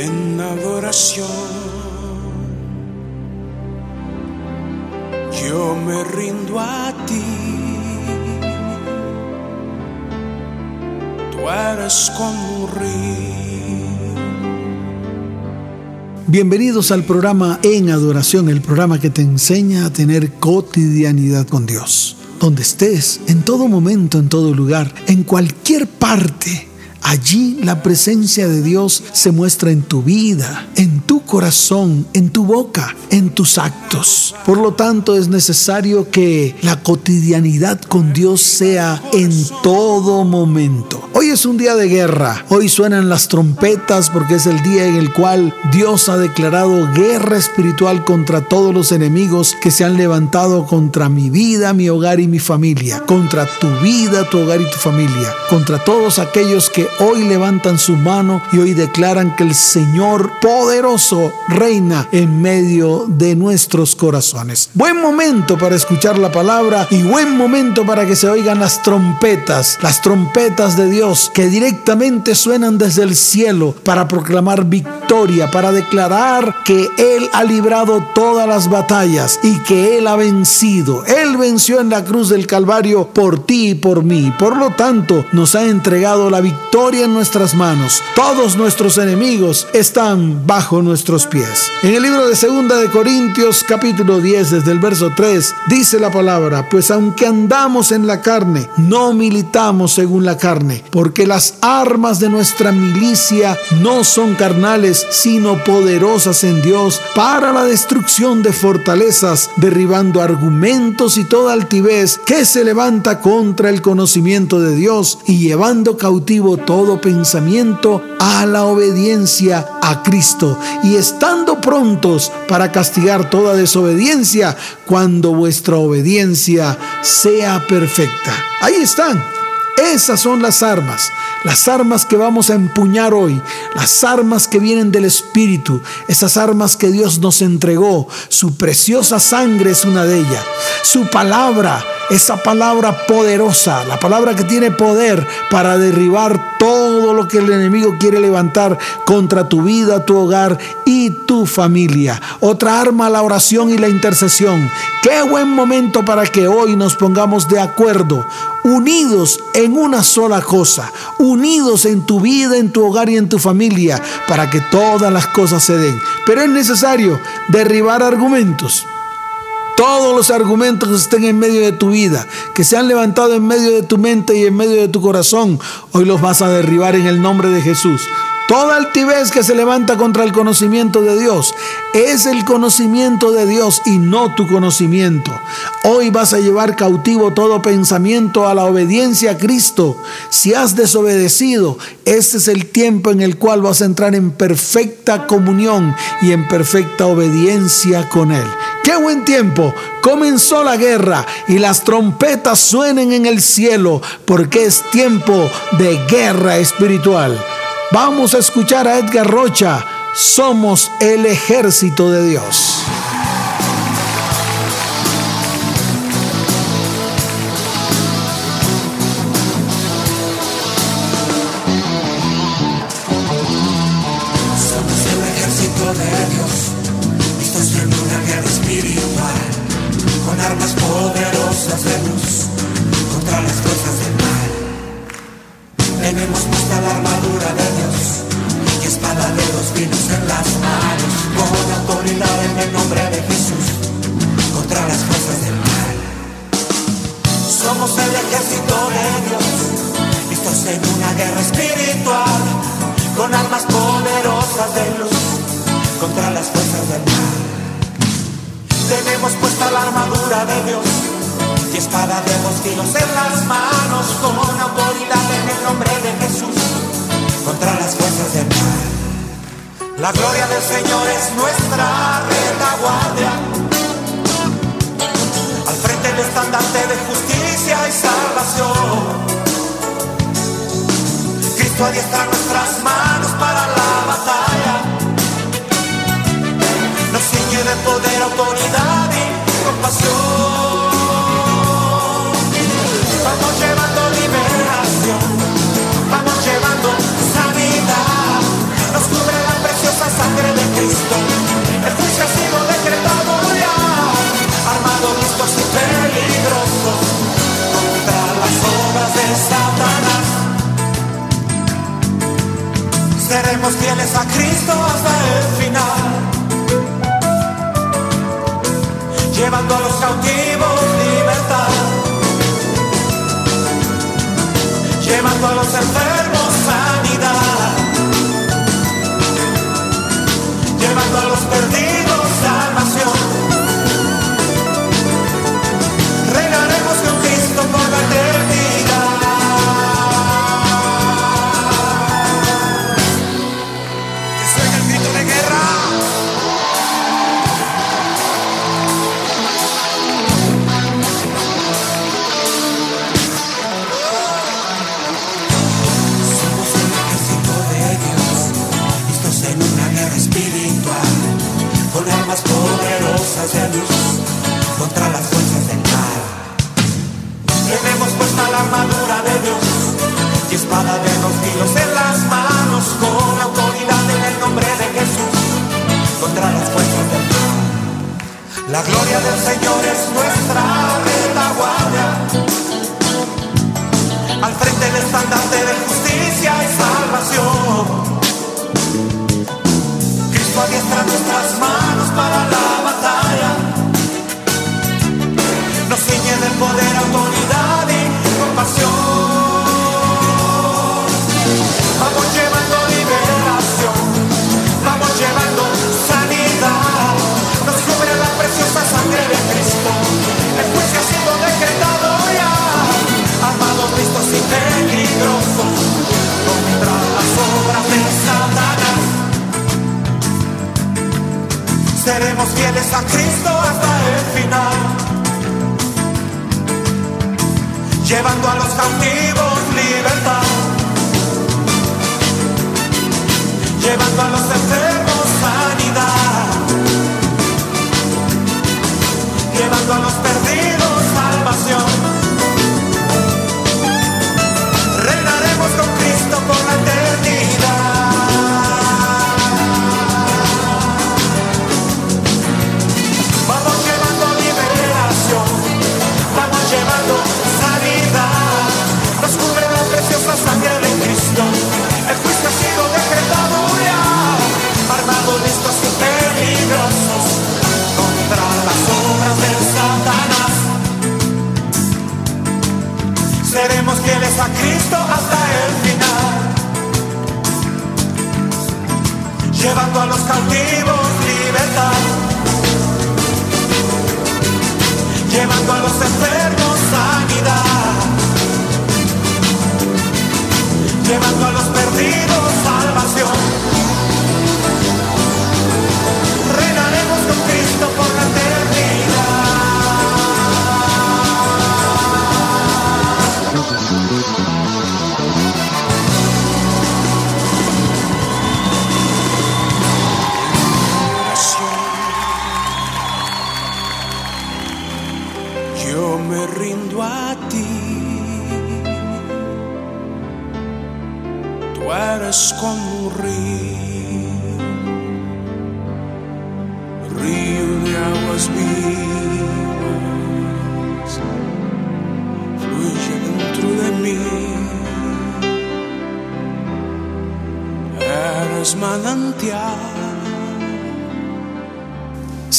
en adoración. Yo me rindo a ti. Tú eres como un río. Bienvenidos al programa En Adoración, el programa que te enseña a tener cotidianidad con Dios. Donde estés, en todo momento, en todo lugar, en cualquier parte Allí la presencia de Dios se muestra en tu vida, en tu corazón, en tu boca, en tus actos. Por lo tanto, es necesario que la cotidianidad con Dios sea en todo momento. Hoy es un día de guerra. Hoy suenan las trompetas porque es el día en el cual Dios ha declarado guerra espiritual contra todos los enemigos que se han levantado contra mi vida, mi hogar y mi familia. Contra tu vida, tu hogar y tu familia. Contra todos aquellos que hoy levantan su mano y hoy declaran que el Señor poderoso reina en medio de nuestros corazones. Buen momento para escuchar la palabra y buen momento para que se oigan las trompetas, las trompetas de Dios que directamente suenan desde el cielo para proclamar victoria, para declarar que Él ha librado todas las batallas y que Él ha vencido. Él venció en la cruz del Calvario por ti y por mí. Por lo tanto, nos ha entregado la victoria en nuestras manos. Todos nuestros enemigos están bajo nuestros pies. En el libro de Segunda de Corintios capítulo 10 desde el verso 3 dice la palabra, pues aunque andamos en la carne, no militamos según la carne, porque las armas de nuestra milicia no son carnales, sino poderosas en Dios para la destrucción de fortalezas, derribando argumentos y toda altivez que se levanta contra el conocimiento de Dios y llevando cautivo todo pensamiento a la obediencia a Cristo y estando prontos para castigar toda desobediencia cuando vuestra obediencia sea perfecta. Ahí están. Esas son las armas, las armas que vamos a empuñar hoy, las armas que vienen del Espíritu, esas armas que Dios nos entregó. Su preciosa sangre es una de ellas. Su palabra esa palabra poderosa, la palabra que tiene poder para derribar todo lo que el enemigo quiere levantar contra tu vida, tu hogar y tu familia. Otra arma, la oración y la intercesión. Qué buen momento para que hoy nos pongamos de acuerdo, unidos en una sola cosa, unidos en tu vida, en tu hogar y en tu familia, para que todas las cosas se den. Pero es necesario derribar argumentos todos los argumentos que estén en medio de tu vida, que se han levantado en medio de tu mente y en medio de tu corazón, hoy los vas a derribar en el nombre de Jesús. Toda altivez que se levanta contra el conocimiento de Dios es el conocimiento de Dios y no tu conocimiento. Hoy vas a llevar cautivo todo pensamiento a la obediencia a Cristo. Si has desobedecido, este es el tiempo en el cual vas a entrar en perfecta comunión y en perfecta obediencia con Él. ¡Qué buen tiempo! Comenzó la guerra y las trompetas suenen en el cielo porque es tiempo de guerra espiritual. Vamos a escuchar a Edgar Rocha. Somos el ejército de Dios.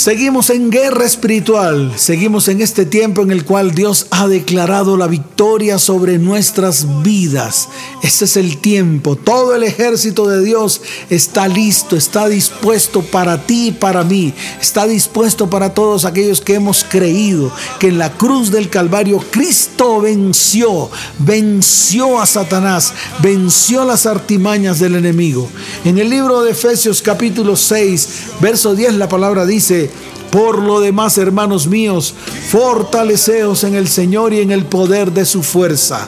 Seguimos en guerra espiritual, seguimos en este tiempo en el cual Dios ha declarado la victoria sobre nuestras vidas. Ese es el tiempo, todo el ejército de Dios está listo, está dispuesto para ti y para mí, está dispuesto para todos aquellos que hemos creído que en la cruz del Calvario Cristo venció, venció a Satanás, venció las artimañas del enemigo. En el libro de Efesios capítulo 6, verso 10 la palabra dice, por lo demás, hermanos míos, fortaleceos en el Señor y en el poder de su fuerza.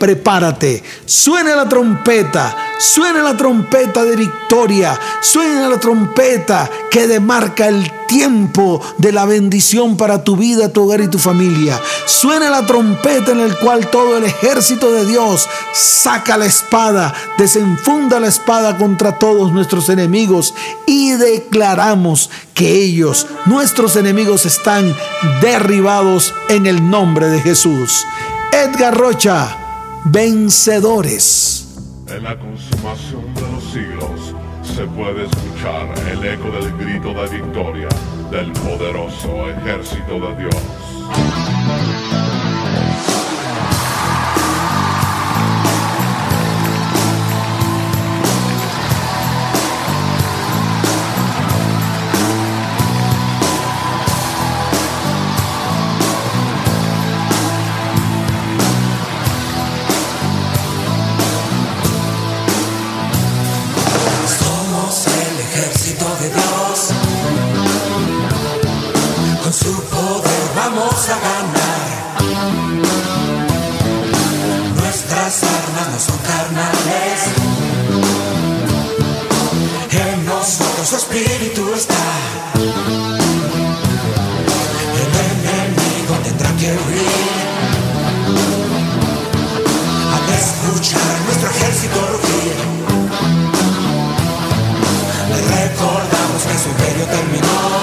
Prepárate. Suena la trompeta, suena la trompeta de victoria, suena la trompeta que demarca el tiempo de la bendición para tu vida, tu hogar y tu familia. Suena la trompeta en el cual todo el ejército de Dios saca la espada, desenfunda la espada contra todos nuestros enemigos y declaramos que ellos, nuestros enemigos, están derribados en el nombre de Jesús. Edgar Rocha, vencedores. En la consumación de los siglos se puede escuchar el eco del grito de victoria del poderoso ejército de Dios. Vamos a ganar. Nuestras armas no son carnales. En nosotros su espíritu está. El enemigo tendrá que huir. Al escuchar nuestro ejército rugir. Recordamos que su imperio terminó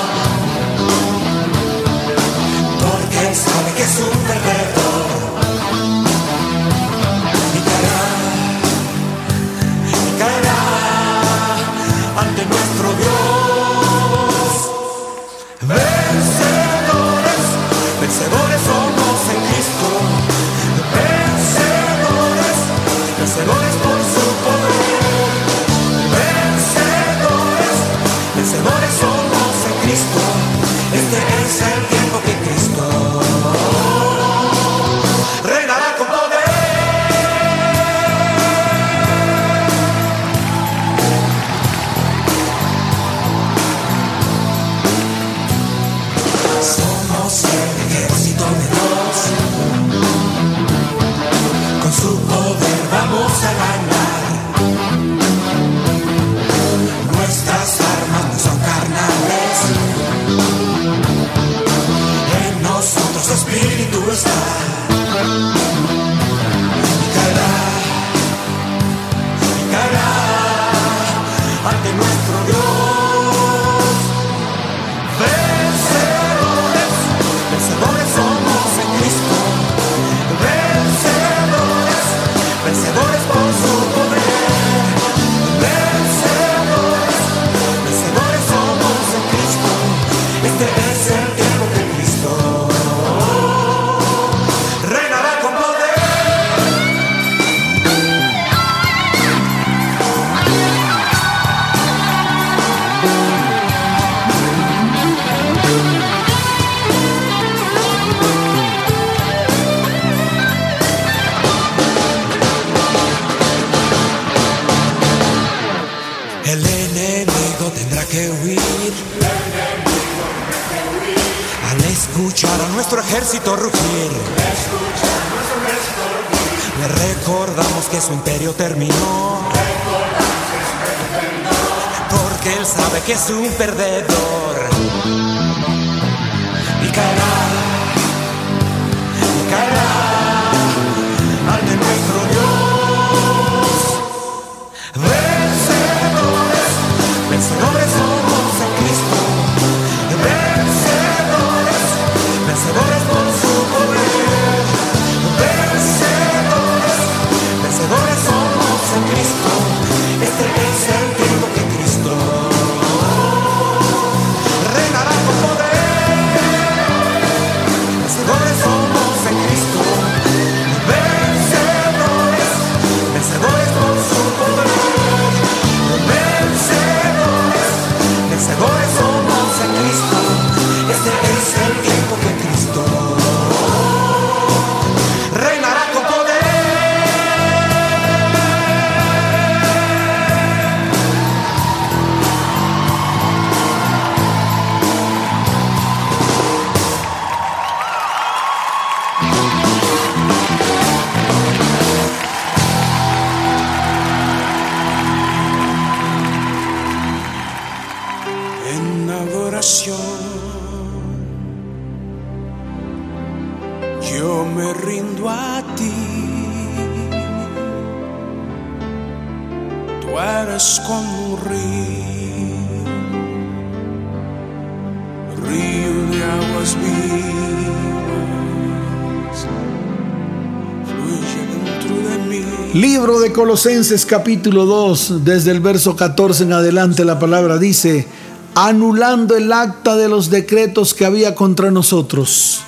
Colosenses capítulo 2, desde el verso 14 en adelante la palabra dice, anulando el acta de los decretos que había contra nosotros,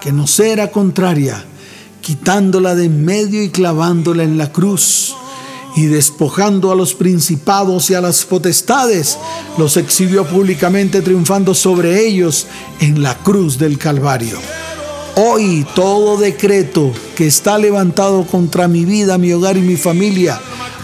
que nos era contraria, quitándola de en medio y clavándola en la cruz, y despojando a los principados y a las potestades, los exhibió públicamente triunfando sobre ellos en la cruz del Calvario. Hoy todo decreto que está levantado contra mi vida, mi hogar y mi familia,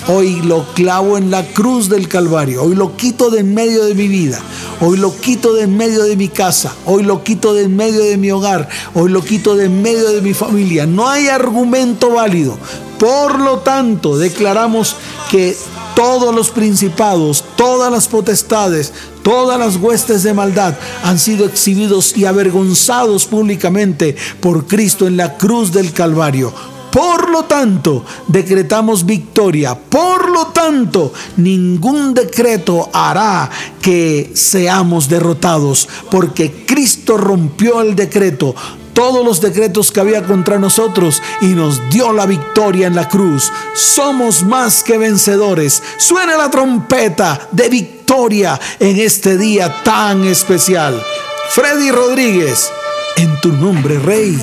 hoy lo clavo en la cruz del Calvario. Hoy lo quito de en medio de mi vida. Hoy lo quito de en medio de mi casa. Hoy lo quito de en medio de mi hogar. Hoy lo quito de en medio de mi familia. No hay argumento válido. Por lo tanto, declaramos que todos los principados, todas las potestades, todas las huestes de maldad han sido exhibidos y avergonzados públicamente por Cristo en la cruz del Calvario. Por lo tanto, decretamos victoria. Por lo tanto, ningún decreto hará que seamos derrotados, porque Cristo rompió el decreto todos los decretos que había contra nosotros y nos dio la victoria en la cruz. Somos más que vencedores. Suena la trompeta de victoria en este día tan especial. Freddy Rodríguez, en tu nombre, Rey.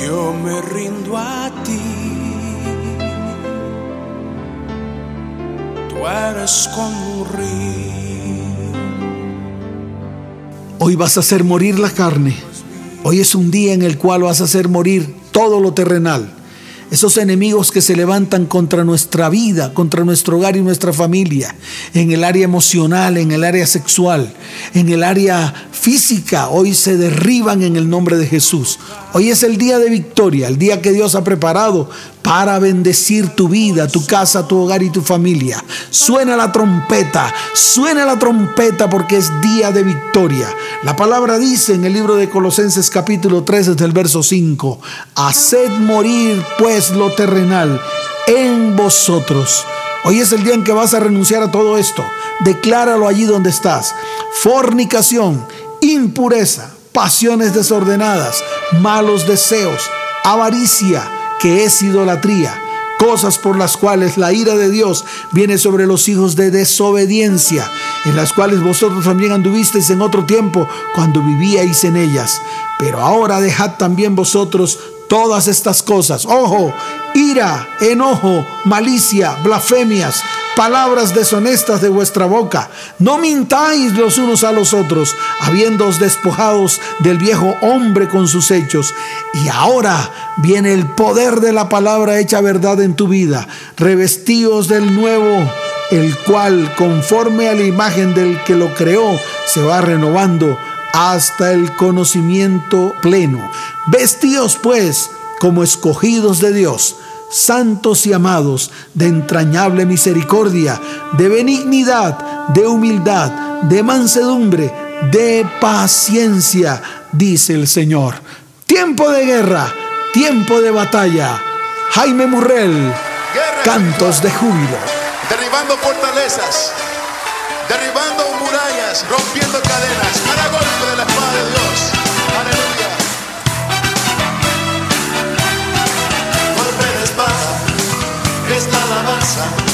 Yo me rindo a ti. Tú eres como un río Hoy vas a hacer morir la carne. Hoy es un día en el cual vas a hacer morir todo lo terrenal. Esos enemigos que se levantan contra nuestra vida, contra nuestro hogar y nuestra familia, en el área emocional, en el área sexual, en el área física, hoy se derriban en el nombre de Jesús. Hoy es el día de victoria, el día que Dios ha preparado para bendecir tu vida, tu casa, tu hogar y tu familia. Suena la trompeta, suena la trompeta porque es día de victoria. La palabra dice en el libro de Colosenses capítulo 3 desde el verso 5, haced morir pues lo terrenal en vosotros. Hoy es el día en que vas a renunciar a todo esto. Decláralo allí donde estás. Fornicación, impureza, pasiones desordenadas, malos deseos, avaricia que es idolatría, cosas por las cuales la ira de Dios viene sobre los hijos de desobediencia, en las cuales vosotros también anduvisteis en otro tiempo cuando vivíais en ellas. Pero ahora dejad también vosotros todas estas cosas. Ojo, ira, enojo, malicia, blasfemias, palabras deshonestas de vuestra boca. No mintáis los unos a los otros, habiéndoos despojados del viejo hombre con sus hechos. Y ahora viene el poder de la palabra hecha verdad en tu vida. Revestíos del nuevo, el cual, conforme a la imagen del que lo creó, se va renovando hasta el conocimiento pleno. Vestíos pues como escogidos de Dios santos y amados, de entrañable misericordia, de benignidad, de humildad, de mansedumbre, de paciencia, dice el Señor. Tiempo de guerra, tiempo de batalla. Jaime Murrell, cantos de júbilo. Derribando fortalezas, derribando murallas, rompiendo cadenas, cada golpe de la espada de Dios. La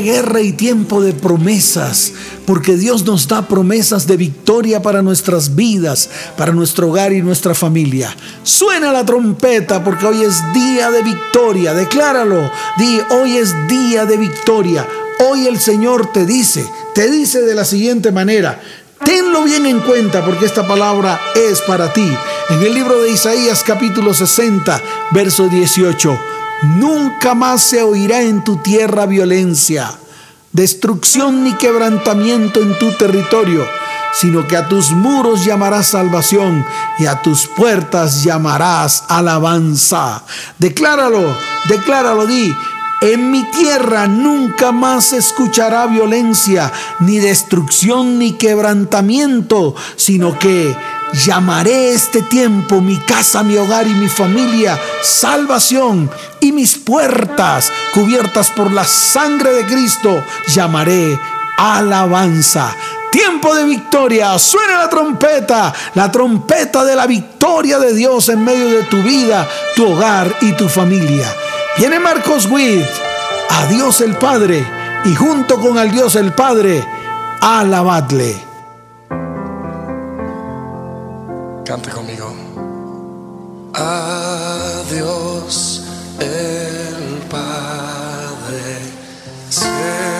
guerra y tiempo de promesas, porque Dios nos da promesas de victoria para nuestras vidas, para nuestro hogar y nuestra familia. Suena la trompeta porque hoy es día de victoria, decláralo, di, hoy es día de victoria. Hoy el Señor te dice, te dice de la siguiente manera, Tenlo bien en cuenta porque esta palabra es para ti. En el libro de Isaías capítulo 60, verso 18. Nunca más se oirá en tu tierra violencia, destrucción ni quebrantamiento en tu territorio, sino que a tus muros llamarás salvación y a tus puertas llamarás alabanza. Decláralo, decláralo, di. En mi tierra nunca más se escuchará violencia, ni destrucción, ni quebrantamiento, sino que llamaré este tiempo mi casa, mi hogar y mi familia salvación y mis puertas cubiertas por la sangre de Cristo llamaré alabanza. Tiempo de victoria, suena la trompeta, la trompeta de la victoria de Dios en medio de tu vida, tu hogar y tu familia. Viene Marcos Witt, a Dios el Padre, y junto con al Dios el Padre, alabadle. Cante conmigo. A Dios el Padre celestial.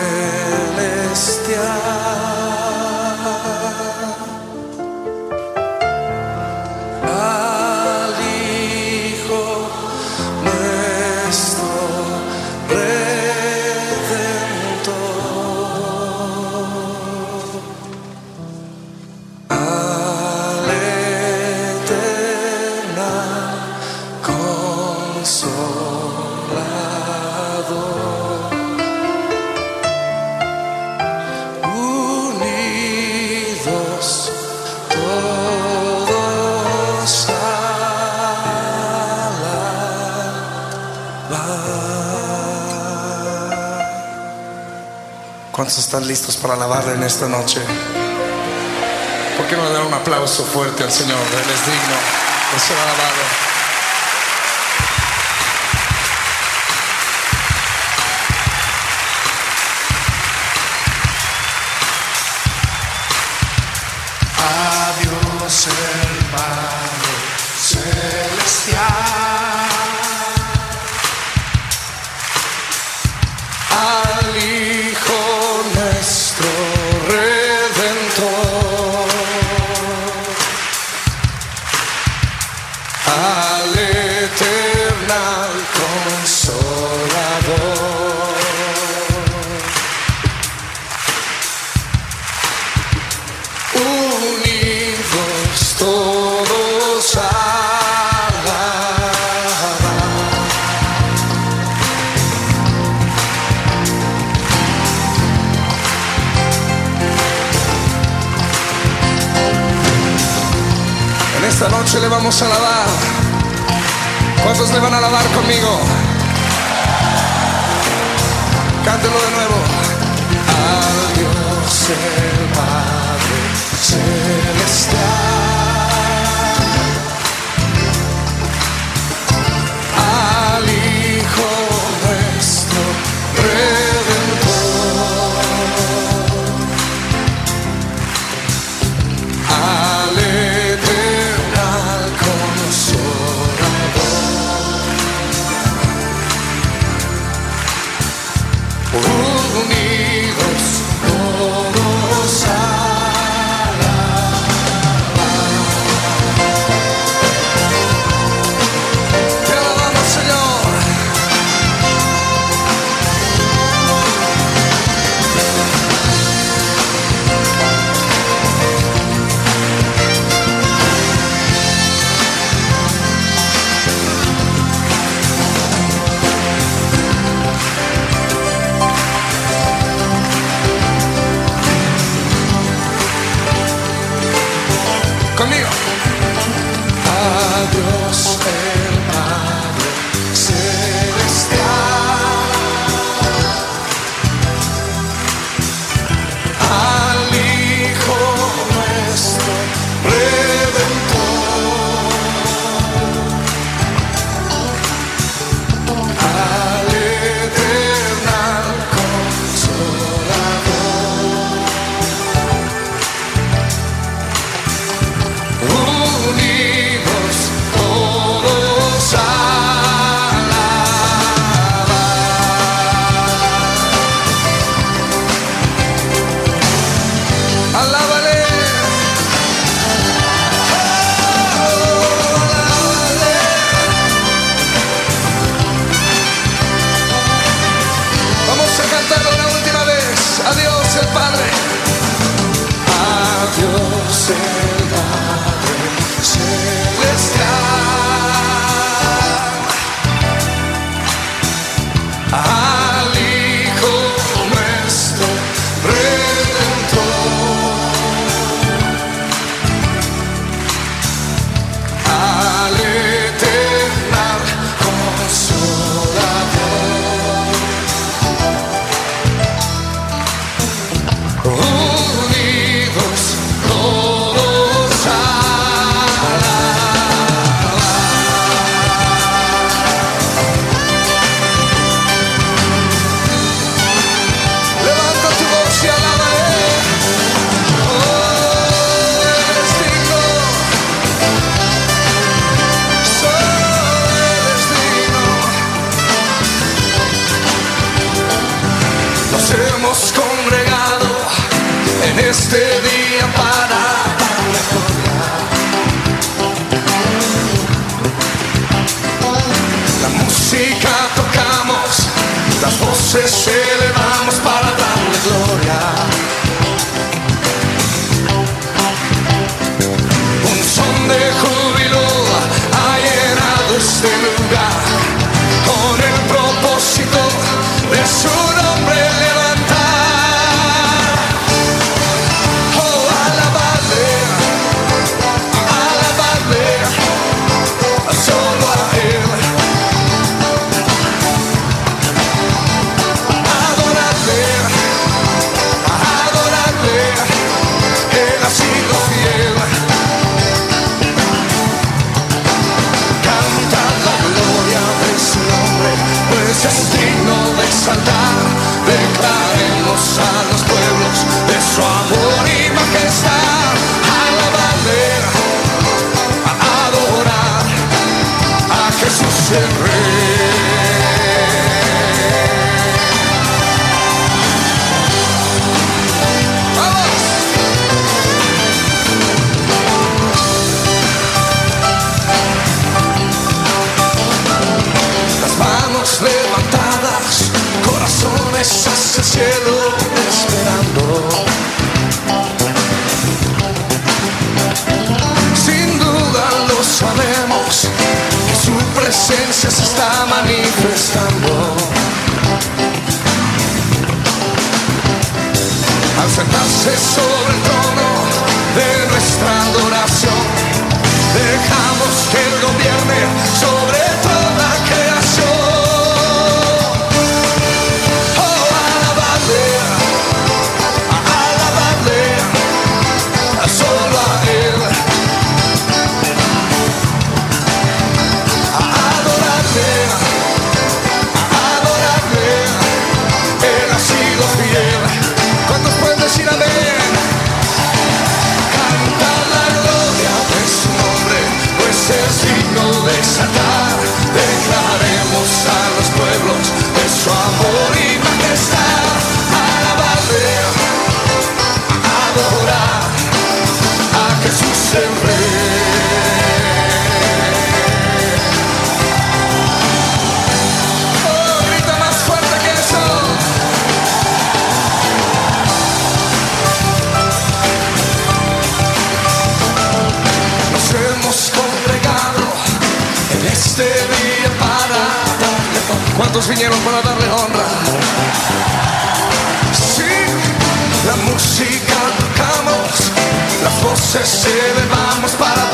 Consolador. Unidos todos. ¿Cuántos están listos para alabarle en esta noche? ¿Por qué no le dan un aplauso fuerte al Señor? Él es digno de ser alabado. este día para ¿Cuántos vinieron para darle honra? Sí, la música tocamos, las voces elevamos para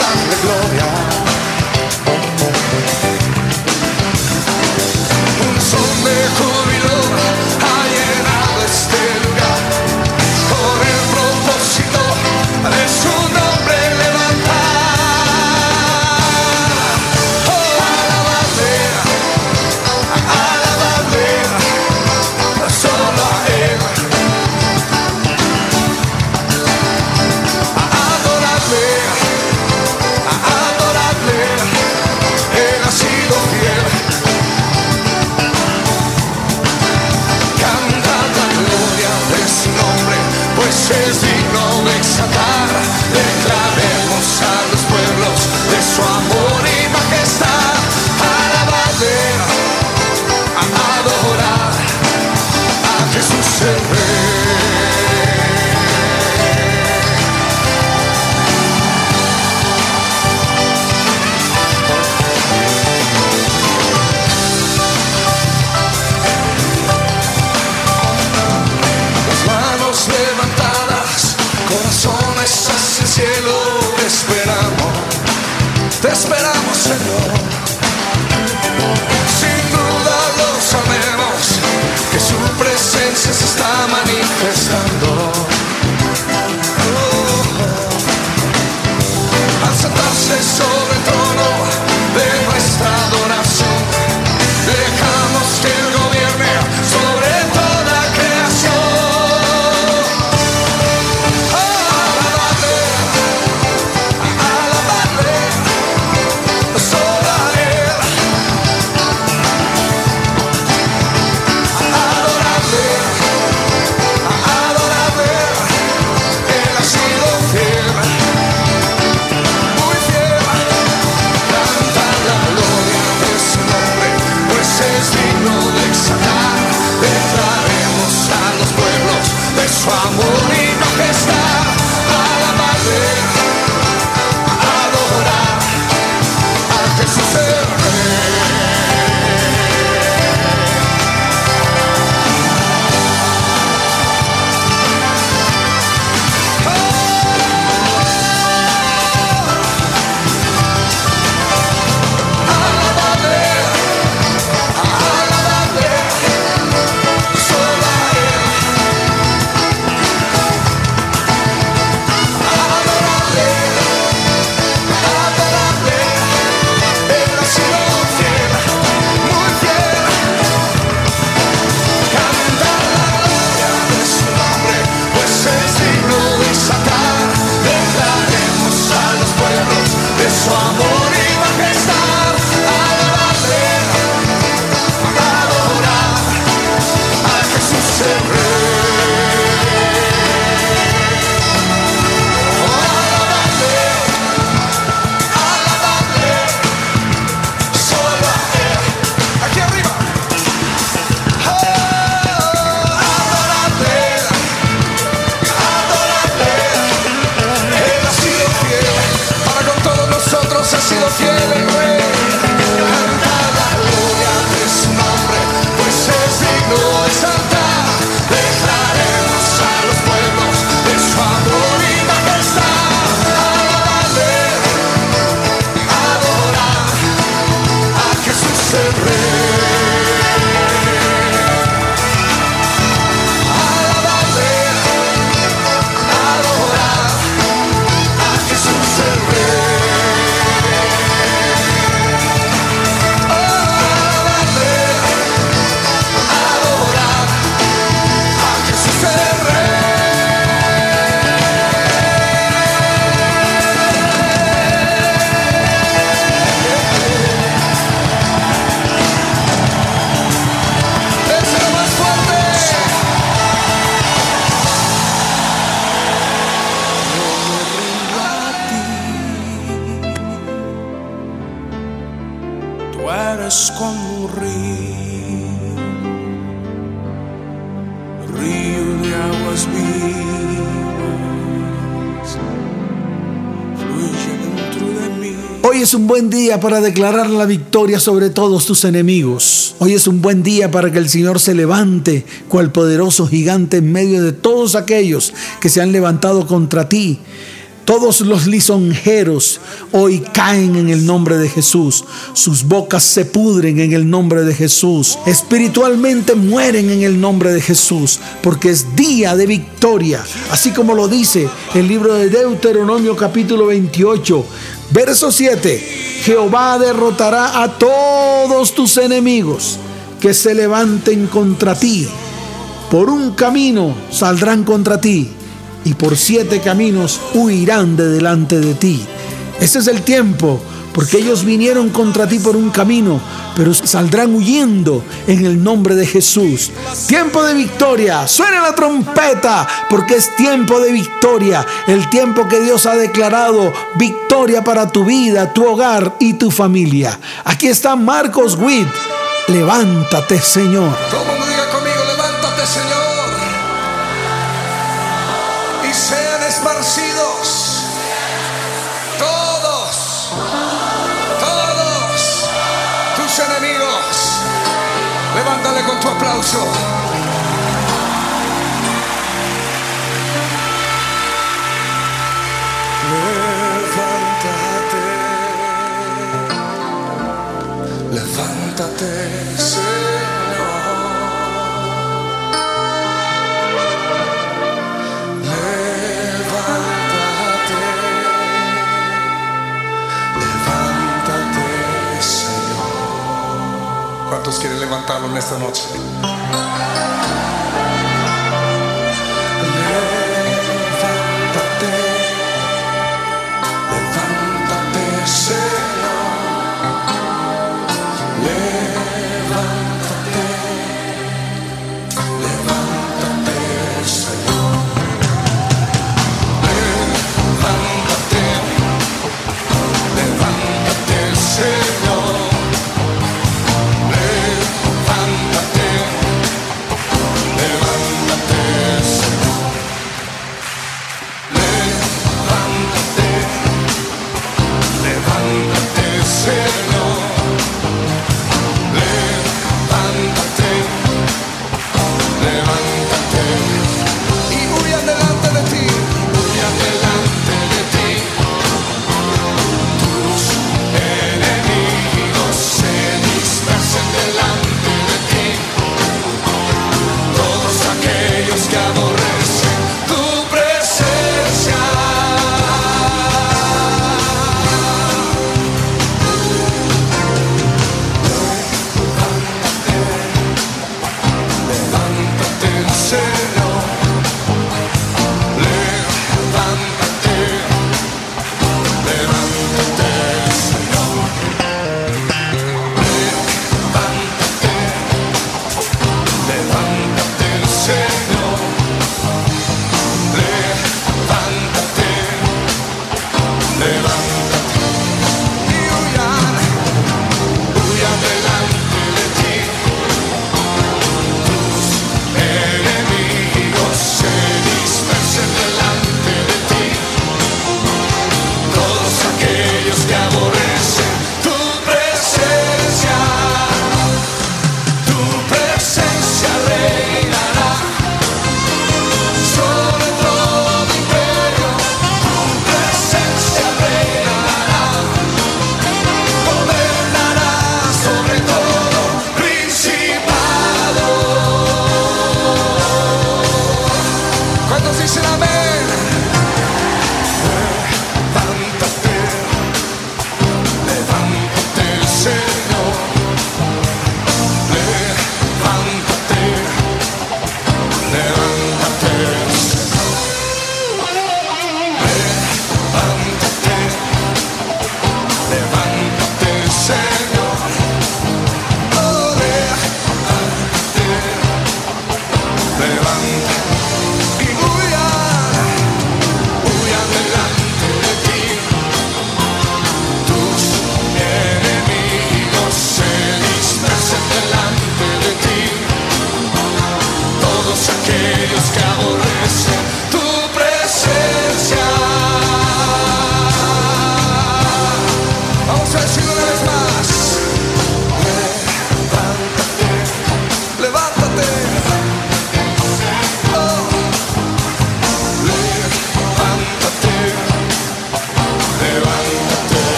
você. Hoy es un buen día para declarar la victoria sobre todos tus enemigos. Hoy es un buen día para que el Señor se levante cual poderoso gigante en medio de todos aquellos que se han levantado contra ti. Todos los lisonjeros hoy caen en el nombre de Jesús. Sus bocas se pudren en el nombre de Jesús. Espiritualmente mueren en el nombre de Jesús. Porque es día de victoria. Así como lo dice el libro de Deuteronomio capítulo 28. Verso 7. Jehová derrotará a todos tus enemigos que se levanten contra ti. Por un camino saldrán contra ti y por siete caminos huirán de delante de ti. Ese es el tiempo, porque ellos vinieron contra ti por un camino, pero saldrán huyendo en el nombre de Jesús. Tiempo de victoria, suena la trompeta, porque es tiempo de victoria, el tiempo que Dios ha declarado victoria para tu vida, tu hogar y tu familia. Aquí está Marcos Witt. Levántate, Señor. Todo diga conmigo, levántate, Señor. Con tu aplauso. Levántate, levántate, ¿Cuántos quieren levantarlo en esta noche?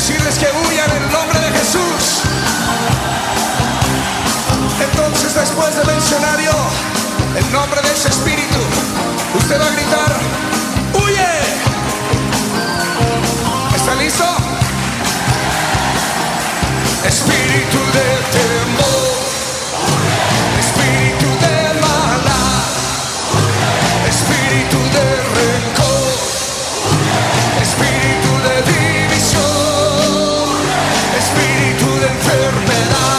Decirles que huyan en el nombre de Jesús. Entonces después de mencionar yo el nombre de ese espíritu, usted va a gritar, ¡huye! ¿Está listo? Espíritu de temor, espíritu de enfermedad,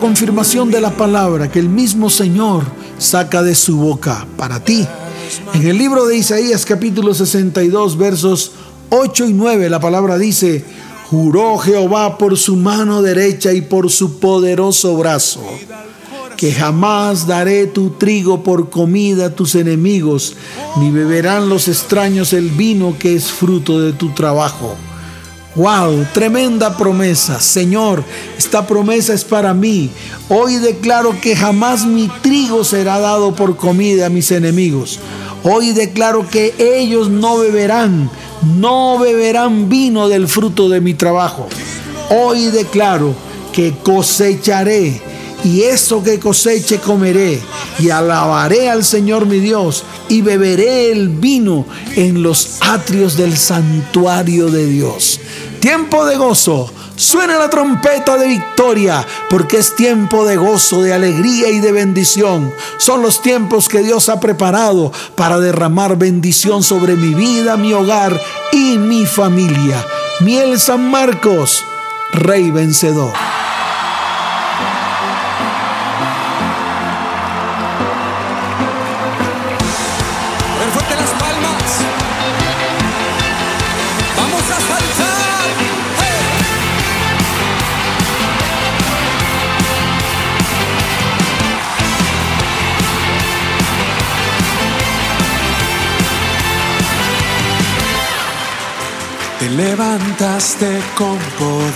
confirmación de la palabra que el mismo Señor saca de su boca para ti. En el libro de Isaías capítulo 62 versos 8 y 9 la palabra dice, juró Jehová por su mano derecha y por su poderoso brazo, que jamás daré tu trigo por comida a tus enemigos, ni beberán los extraños el vino que es fruto de tu trabajo. Wow, tremenda promesa. Señor, esta promesa es para mí. Hoy declaro que jamás mi trigo será dado por comida a mis enemigos. Hoy declaro que ellos no beberán, no beberán vino del fruto de mi trabajo. Hoy declaro que cosecharé y eso que coseche comeré y alabaré al Señor mi Dios y beberé el vino en los atrios del santuario de Dios. Tiempo de gozo. Suena la trompeta de victoria, porque es tiempo de gozo, de alegría y de bendición. Son los tiempos que Dios ha preparado para derramar bendición sobre mi vida, mi hogar y mi familia. Miel San Marcos, Rey vencedor.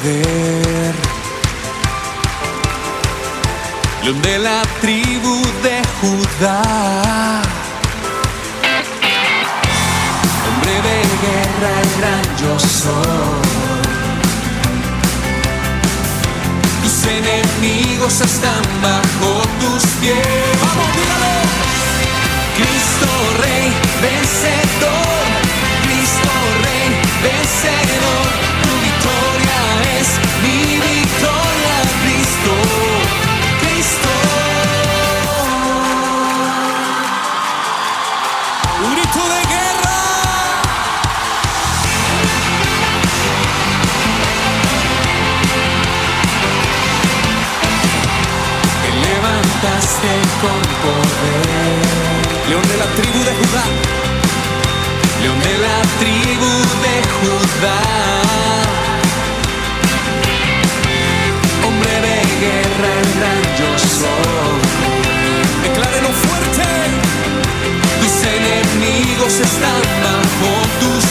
Poder. De la tribu de Judá. Hombre de guerra, el gran yo soy. Tus enemigos están bajo tus pies. Vamos, dígalo. Cristo Rey, vencedor. León de la tribu de Judá, León de la tribu de Judá. Hombre de guerra, el gran yo soy. declárelo fuerte. Tus enemigos están bajo tus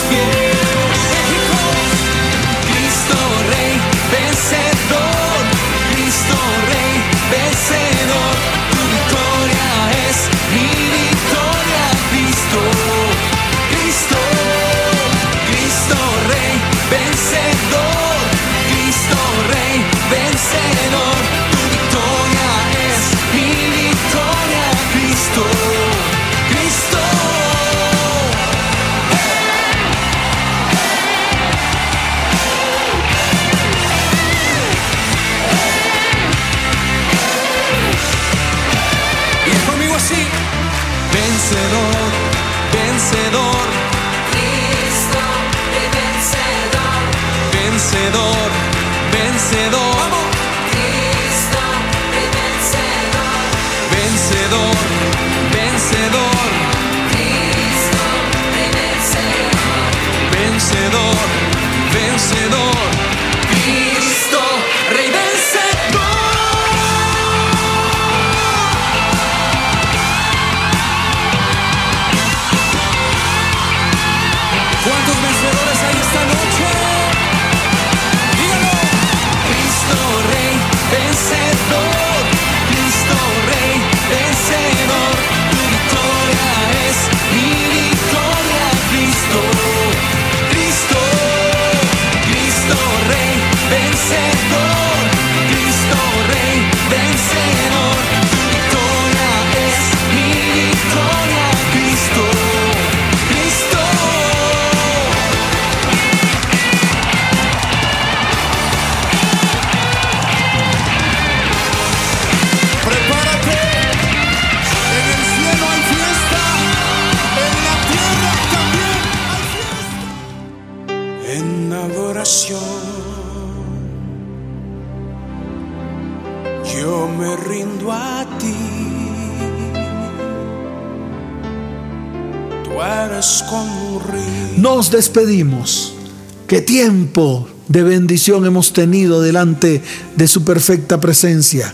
despedimos. Qué tiempo de bendición hemos tenido delante de su perfecta presencia.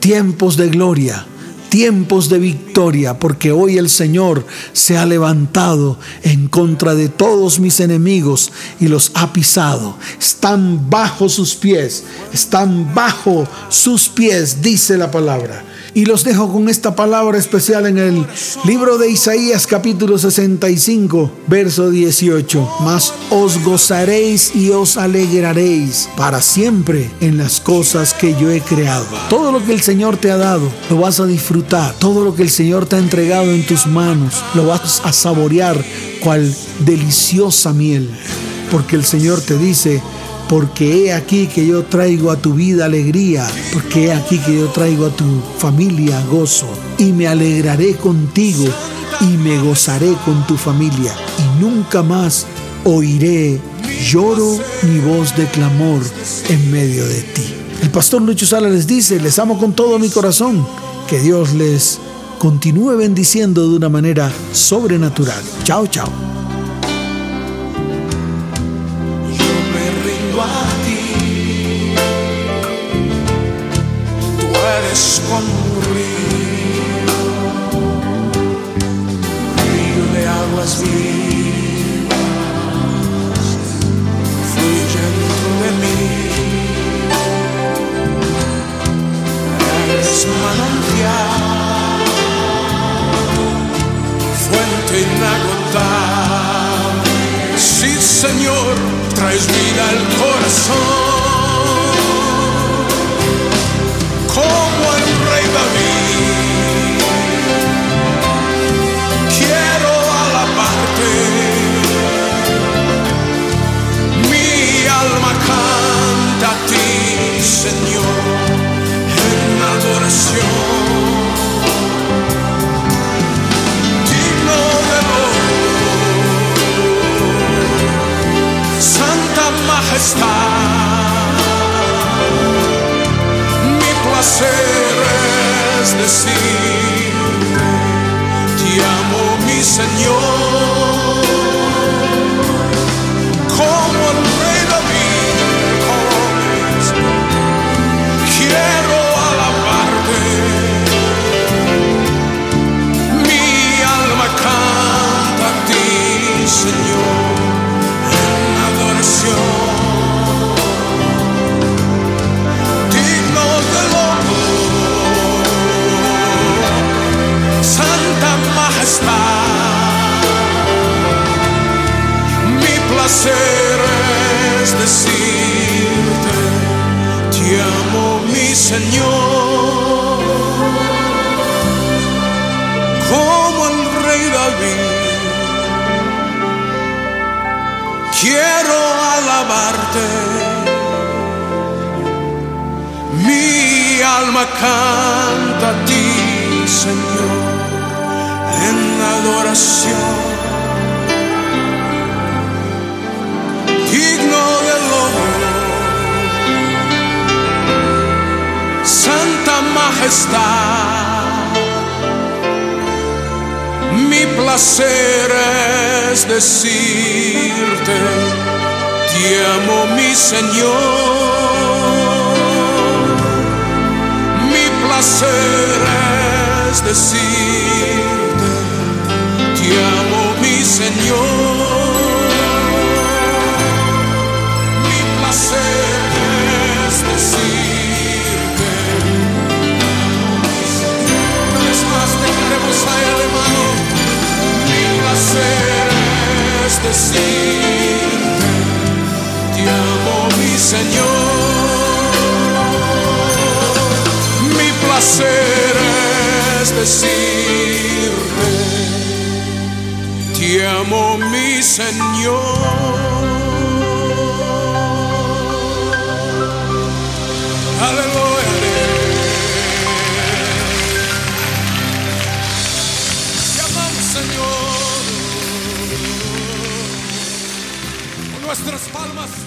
Tiempos de gloria, tiempos de victoria, porque hoy el Señor se ha levantado en contra de todos mis enemigos y los ha pisado. Están bajo sus pies, están bajo sus pies, dice la palabra. Y los dejo con esta palabra especial en el libro de Isaías capítulo 65, verso 18. Mas os gozaréis y os alegraréis para siempre en las cosas que yo he creado. Todo lo que el Señor te ha dado, lo vas a disfrutar. Todo lo que el Señor te ha entregado en tus manos, lo vas a saborear cual deliciosa miel. Porque el Señor te dice, porque he aquí que yo traigo a tu vida alegría, porque he aquí que yo traigo a tu familia gozo, y me alegraré contigo y me gozaré con tu familia, y nunca más oiré lloro ni voz de clamor en medio de ti. El pastor Lucho Sala les dice, les amo con todo mi corazón, que Dios les continúe bendiciendo de una manera sobrenatural. Chao, chao. Eres como un río, río de aguas vivas, fluyendo de mí. Eres manantial, fuente inagotable. Sí, Señor, traes vida al corazón. Como el rey David, quiero alabarte. Mi alma canta a ti, Señor, en adoración. Santa Majestad, placer es decir, te amo mi Señor. Placer es decirte, te amo mi Señor como el rey David. Quiero alabarte, mi alma canta a ti, Señor, en adoración. Santa Majestad. Mi placer es decirte, te amo mi Señor. Mi placer es decirte, te amo mi Señor. Te amo mi Señor. Mi placer es decirte, te amo mi Señor. Aleluya. Nuestras palmas.